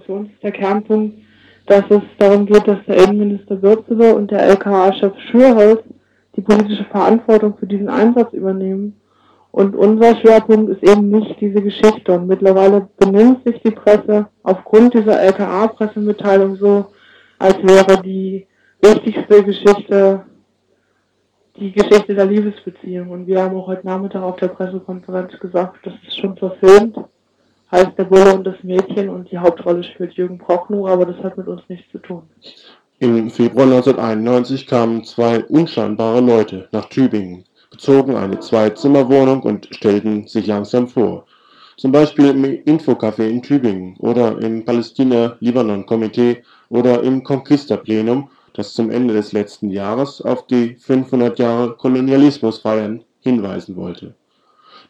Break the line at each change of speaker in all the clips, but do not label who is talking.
Für uns ist der Kernpunkt, dass es darum geht, dass der Innenminister Würzele und der LKA-Chef Schürholz die politische Verantwortung für diesen Einsatz übernehmen. Und unser Schwerpunkt ist eben nicht diese Geschichte. Und mittlerweile benimmt sich die Presse aufgrund dieser LKA-Pressemitteilung so, als wäre die wichtigste Geschichte die Geschichte der Liebesbeziehung. Und wir haben auch heute Nachmittag auf der Pressekonferenz gesagt, das ist schon verfilmt. Heißt der Bulle und das Mädchen und die Hauptrolle spielt Jürgen Prochnow, aber das hat mit uns nichts zu tun.
Im Februar 1991 kamen zwei unscheinbare Leute nach Tübingen, bezogen eine Zwei-Zimmer-Wohnung und stellten sich langsam vor. Zum Beispiel im Infocafé in Tübingen oder im Palästina-Libanon-Komitee oder im Conquista-Plenum das zum Ende des letzten Jahres auf die 500 Jahre Kolonialismusfeiern hinweisen wollte.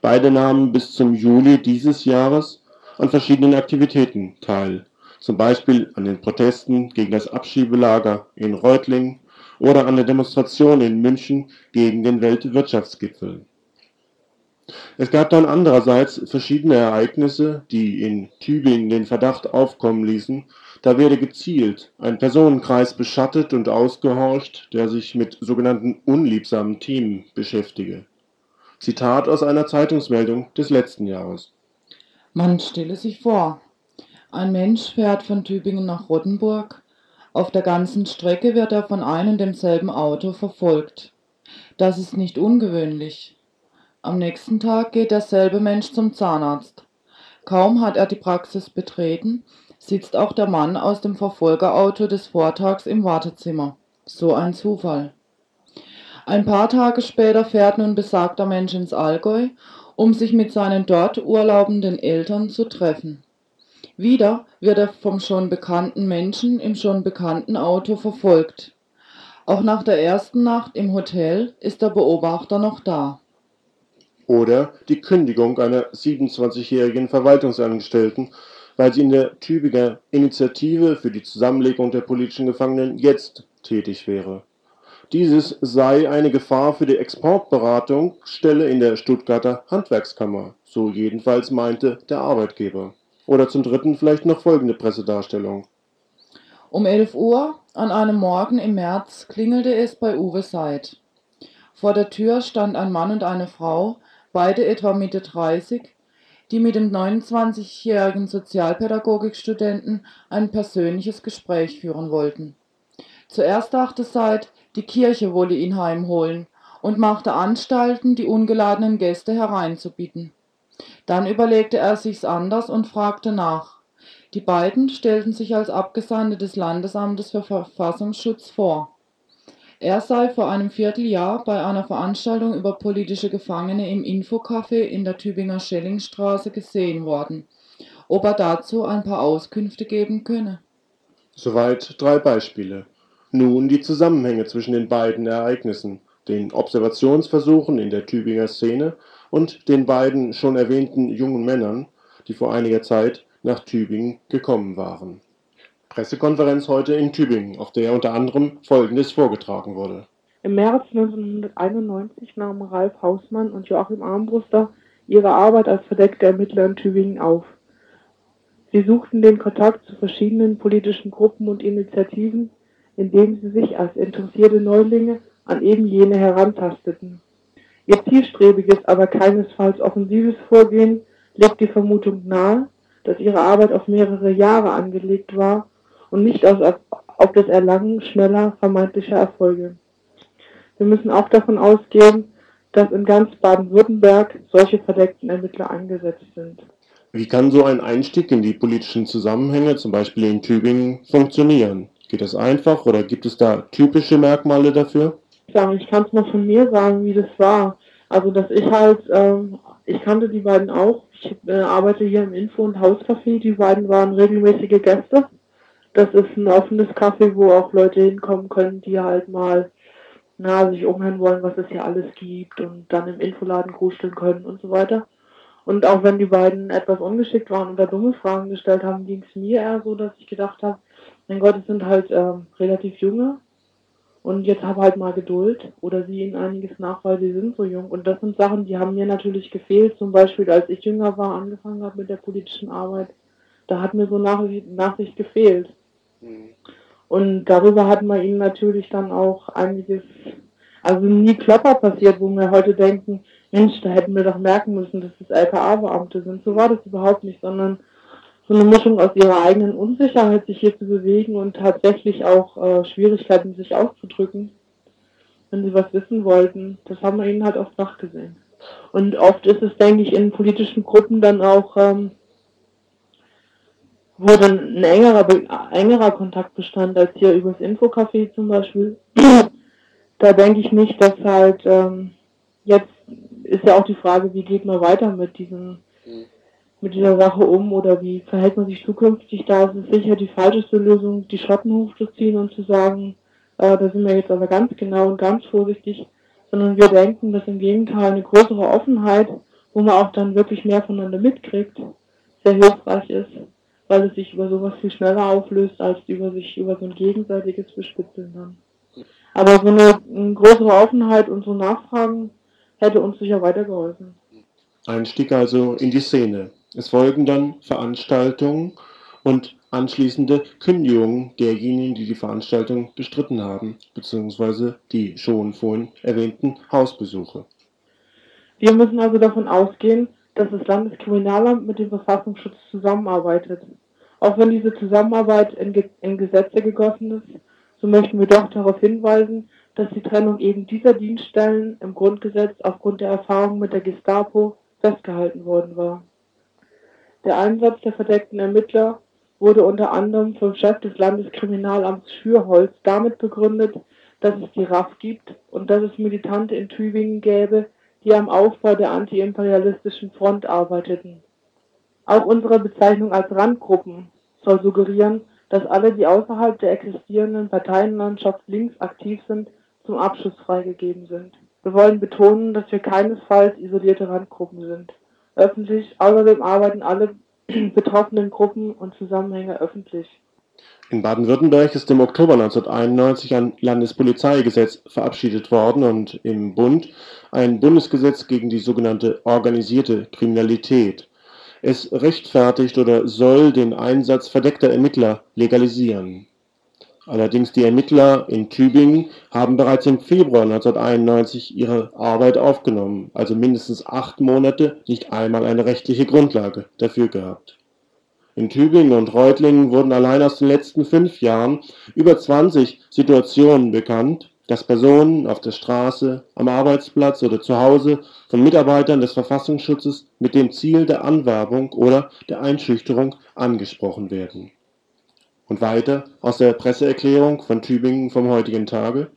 Beide nahmen bis zum Juli dieses Jahres an verschiedenen Aktivitäten teil, zum Beispiel an den Protesten gegen das Abschiebelager in Reutlingen oder an der Demonstration in München gegen den Weltwirtschaftsgipfel. Es gab dann andererseits verschiedene Ereignisse, die in Tübingen den Verdacht aufkommen ließen, da werde gezielt ein Personenkreis beschattet und ausgehorcht, der sich mit sogenannten unliebsamen Themen beschäftige. Zitat aus einer Zeitungsmeldung des letzten Jahres.
Man stelle sich vor, ein Mensch fährt von Tübingen nach Rottenburg. Auf der ganzen Strecke wird er von einem demselben Auto verfolgt. Das ist nicht ungewöhnlich. Am nächsten Tag geht derselbe Mensch zum Zahnarzt. Kaum hat er die Praxis betreten, sitzt auch der Mann aus dem Verfolgerauto des Vortags im Wartezimmer. So ein Zufall. Ein paar Tage später fährt nun besagter Mensch ins Allgäu, um sich mit seinen dort urlaubenden Eltern zu treffen. Wieder wird er vom schon bekannten Menschen im schon bekannten Auto verfolgt. Auch nach der ersten Nacht im Hotel ist der Beobachter noch da.
Oder die Kündigung einer 27-jährigen Verwaltungsangestellten weil sie in der Tübinger Initiative für die Zusammenlegung der politischen Gefangenen jetzt tätig wäre. Dieses sei eine Gefahr für die Exportberatungsstelle in der Stuttgarter Handwerkskammer, so jedenfalls meinte der Arbeitgeber. Oder zum dritten vielleicht noch folgende Pressedarstellung.
Um 11 Uhr an einem Morgen im März klingelte es bei Uwe Seid. Vor der Tür stand ein Mann und eine Frau, beide etwa Mitte 30, die mit dem 29-jährigen Sozialpädagogikstudenten ein persönliches Gespräch führen wollten. Zuerst dachte Seid, die Kirche wolle ihn heimholen und machte Anstalten, die ungeladenen Gäste hereinzubitten. Dann überlegte er sich's anders und fragte nach. Die beiden stellten sich als Abgesandte des Landesamtes für Verfassungsschutz vor. Er sei vor einem Vierteljahr bei einer Veranstaltung über politische Gefangene im Infocafé in der Tübinger Schellingstraße gesehen worden. Ob er dazu ein paar Auskünfte geben könne.
Soweit drei Beispiele. Nun die Zusammenhänge zwischen den beiden Ereignissen, den Observationsversuchen in der Tübinger Szene und den beiden schon erwähnten jungen Männern, die vor einiger Zeit nach Tübingen gekommen waren Pressekonferenz heute in Tübingen, auf der unter anderem Folgendes vorgetragen wurde.
Im März 1991 nahmen Ralf Hausmann und Joachim Armbruster ihre Arbeit als verdeckte Ermittler in Tübingen auf. Sie suchten den Kontakt zu verschiedenen politischen Gruppen und Initiativen, indem sie sich als interessierte Neulinge an eben jene herantasteten. Ihr zielstrebiges, aber keinesfalls offensives Vorgehen legt die Vermutung nahe, dass ihre Arbeit auf mehrere Jahre angelegt war und nicht auf, auf das Erlangen schneller vermeintlicher Erfolge. Wir müssen auch davon ausgehen, dass in ganz Baden-Württemberg solche verdeckten Ermittler eingesetzt sind.
Wie kann so ein Einstieg in die politischen Zusammenhänge, zum Beispiel in Tübingen, funktionieren? Geht das einfach oder gibt es da typische Merkmale dafür?
Ich kann es mal von mir sagen, wie das war. Also, dass ich halt, ähm, ich kannte die beiden auch. Ich äh, arbeite hier im Info- und Hauscafé. Die beiden waren regelmäßige Gäste das ist ein offenes Café, wo auch Leute hinkommen können, die halt mal na, sich umhören wollen, was es hier alles gibt und dann im Infoladen gruseln können und so weiter. Und auch wenn die beiden etwas ungeschickt waren oder dumme Fragen gestellt haben, ging es mir eher so, dass ich gedacht habe, mein Gott, es sind halt ähm, relativ junge und jetzt habe halt mal Geduld oder sie ihnen einiges nach, weil sie sind so jung. Und das sind Sachen, die haben mir natürlich gefehlt. Zum Beispiel, als ich jünger war, angefangen habe mit der politischen Arbeit, Da hat mir so Nachsicht, Nachsicht gefehlt. Und darüber hat man ihnen natürlich dann auch einiges, also nie Klopper passiert, wo wir heute denken, Mensch, da hätten wir doch merken müssen, dass das LKA-Beamte sind. So war das überhaupt nicht, sondern so eine Mischung aus ihrer eigenen Unsicherheit, sich hier zu bewegen und tatsächlich auch äh, Schwierigkeiten, sich auszudrücken, wenn sie was wissen wollten. Das haben wir ihnen halt oft nachgesehen. Und oft ist es, denke ich, in politischen Gruppen dann auch, ähm, wo dann ein engerer, engerer Kontakt bestand als hier übers Infocafé zum Beispiel. da denke ich nicht, dass halt ähm, jetzt ist ja auch die Frage, wie geht man weiter mit diesem mit dieser Sache um oder wie verhält man sich zukünftig? Da ist es sicher die falscheste Lösung, die Schotten hochzuziehen und zu sagen, äh, da sind wir jetzt aber ganz genau und ganz vorsichtig, sondern wir denken, dass im Gegenteil eine größere Offenheit, wo man auch dann wirklich mehr voneinander mitkriegt, sehr hilfreich ist, weil es sich über sowas viel schneller auflöst, als über sich über so ein gegenseitiges Bespitzeln dann. Aber so eine, eine größere Offenheit und so Nachfragen hätte uns sicher weitergeholfen.
Ein Stieg also in die Szene. Es folgen dann Veranstaltungen und anschließende Kündigungen derjenigen, die die Veranstaltung bestritten haben, beziehungsweise die schon vorhin erwähnten Hausbesuche.
Wir müssen also davon ausgehen, dass das Landeskriminalamt mit dem Verfassungsschutz zusammenarbeitet. Auch wenn diese Zusammenarbeit in, Ge in Gesetze gegossen ist, so möchten wir doch darauf hinweisen, dass die Trennung eben dieser Dienststellen im Grundgesetz aufgrund der Erfahrung mit der Gestapo festgehalten worden war. Der Einsatz der verdeckten Ermittler wurde unter anderem vom Chef des Landeskriminalamts Schürholz damit begründet, dass es die RAF gibt und dass es Militante in Tübingen gäbe, die am Aufbau der antiimperialistischen Front arbeiteten. Auch unsere Bezeichnung als Randgruppen soll suggerieren, dass alle, die außerhalb der existierenden Parteienlandschaft links aktiv sind, zum Abschluss freigegeben sind. Wir wollen betonen, dass wir keinesfalls isolierte Randgruppen sind öffentlich. Außerdem arbeiten alle betroffenen Gruppen und Zusammenhänge öffentlich.
In Baden-Württemberg ist im Oktober 1991 ein Landespolizeigesetz verabschiedet worden und im Bund ein Bundesgesetz gegen die sogenannte organisierte Kriminalität. Es rechtfertigt oder soll den Einsatz verdeckter Ermittler legalisieren. Allerdings die Ermittler in Tübingen haben bereits im Februar 1991 ihre Arbeit aufgenommen, also mindestens acht Monate nicht einmal eine rechtliche Grundlage dafür gehabt. In Tübingen und Reutlingen wurden allein aus den letzten fünf Jahren über 20 Situationen bekannt, dass Personen auf der Straße, am Arbeitsplatz oder zu Hause von Mitarbeitern des Verfassungsschutzes mit dem Ziel der Anwerbung oder der Einschüchterung angesprochen werden und weiter aus der Presseerklärung von Tübingen vom heutigen Tage.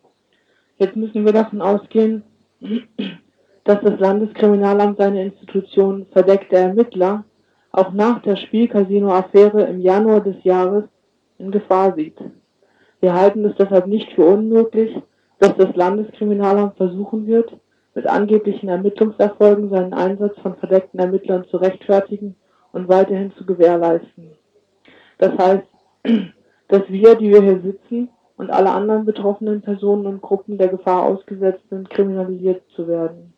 Jetzt müssen wir davon ausgehen, dass das Landeskriminalamt seine Institution verdeckte Ermittler auch nach der Spielcasino-Affäre im Januar des Jahres in Gefahr sieht. Wir halten es deshalb nicht für unmöglich, dass das Landeskriminalamt versuchen wird, mit angeblichen Ermittlungserfolgen seinen Einsatz von verdeckten Ermittlern zu rechtfertigen und weiterhin zu gewährleisten. Das heißt, dass wir, die wir hier sitzen, und alle anderen betroffenen Personen und Gruppen der Gefahr ausgesetzt sind, kriminalisiert zu werden.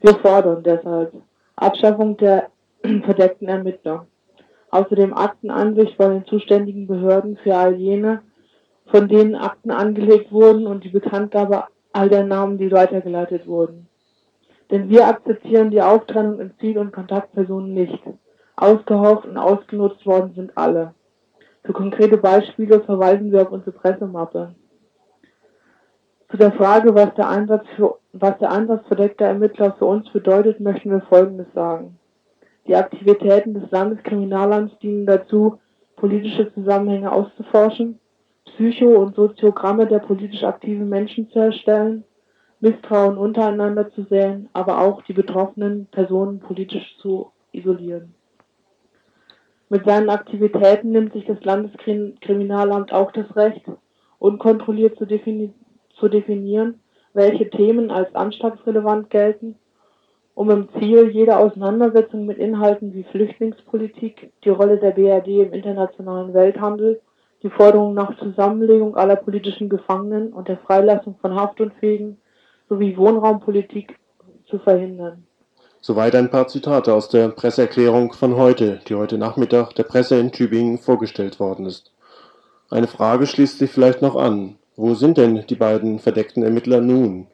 Wir fordern deshalb Abschaffung der verdeckten Ermittler. Außerdem Aktenansicht von den zuständigen Behörden für all jene, von denen Akten angelegt wurden und die Bekanntgabe all der Namen, die weitergeleitet wurden. Denn wir akzeptieren die Auftrennung in Ziel- und Kontaktpersonen nicht. Ausgehaucht und ausgenutzt worden sind alle. Für konkrete Beispiele verweisen wir auf unsere Pressemappe. Zu der Frage, was der Einsatz, für, was der Einsatz verdeckter Ermittler für uns bedeutet, möchten wir Folgendes sagen. Die Aktivitäten des Landeskriminalamts dienen dazu, politische Zusammenhänge auszuforschen, Psycho- und Soziogramme der politisch aktiven Menschen zu erstellen, Misstrauen untereinander zu säen, aber auch die betroffenen Personen politisch zu isolieren. Mit seinen Aktivitäten nimmt sich das Landeskriminalamt auch das Recht, unkontrolliert zu, defini zu definieren, welche Themen als anschlagsrelevant gelten, um im Ziel jeder Auseinandersetzung mit Inhalten wie Flüchtlingspolitik, die Rolle der BRD im internationalen Welthandel, die Forderung nach Zusammenlegung aller politischen Gefangenen und der Freilassung von Haftunfähigen sowie Wohnraumpolitik zu verhindern.
Soweit ein paar Zitate aus der Presseerklärung von heute, die heute Nachmittag der Presse in Tübingen vorgestellt worden ist. Eine Frage schließt sich vielleicht noch an. Wo sind denn die beiden verdeckten Ermittler nun?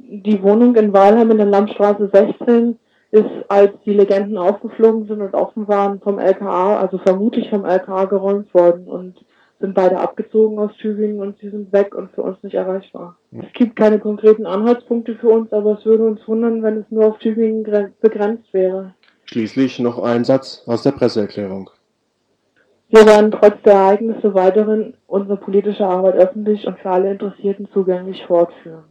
Die Wohnung in Weilheim in der Landstraße 16 ist, als die Legenden aufgeflogen sind und offen waren, vom LKA, also vermutlich vom LKA geräumt worden und sind beide abgezogen aus Tübingen und sie sind weg und für uns nicht erreichbar. Es gibt keine konkreten Anhaltspunkte für uns, aber es würde uns wundern, wenn es nur auf Tübingen begrenzt wäre.
Schließlich noch ein Satz aus der Presseerklärung.
Wir werden trotz der Ereignisse weiterhin unsere politische Arbeit öffentlich und für alle Interessierten zugänglich fortführen.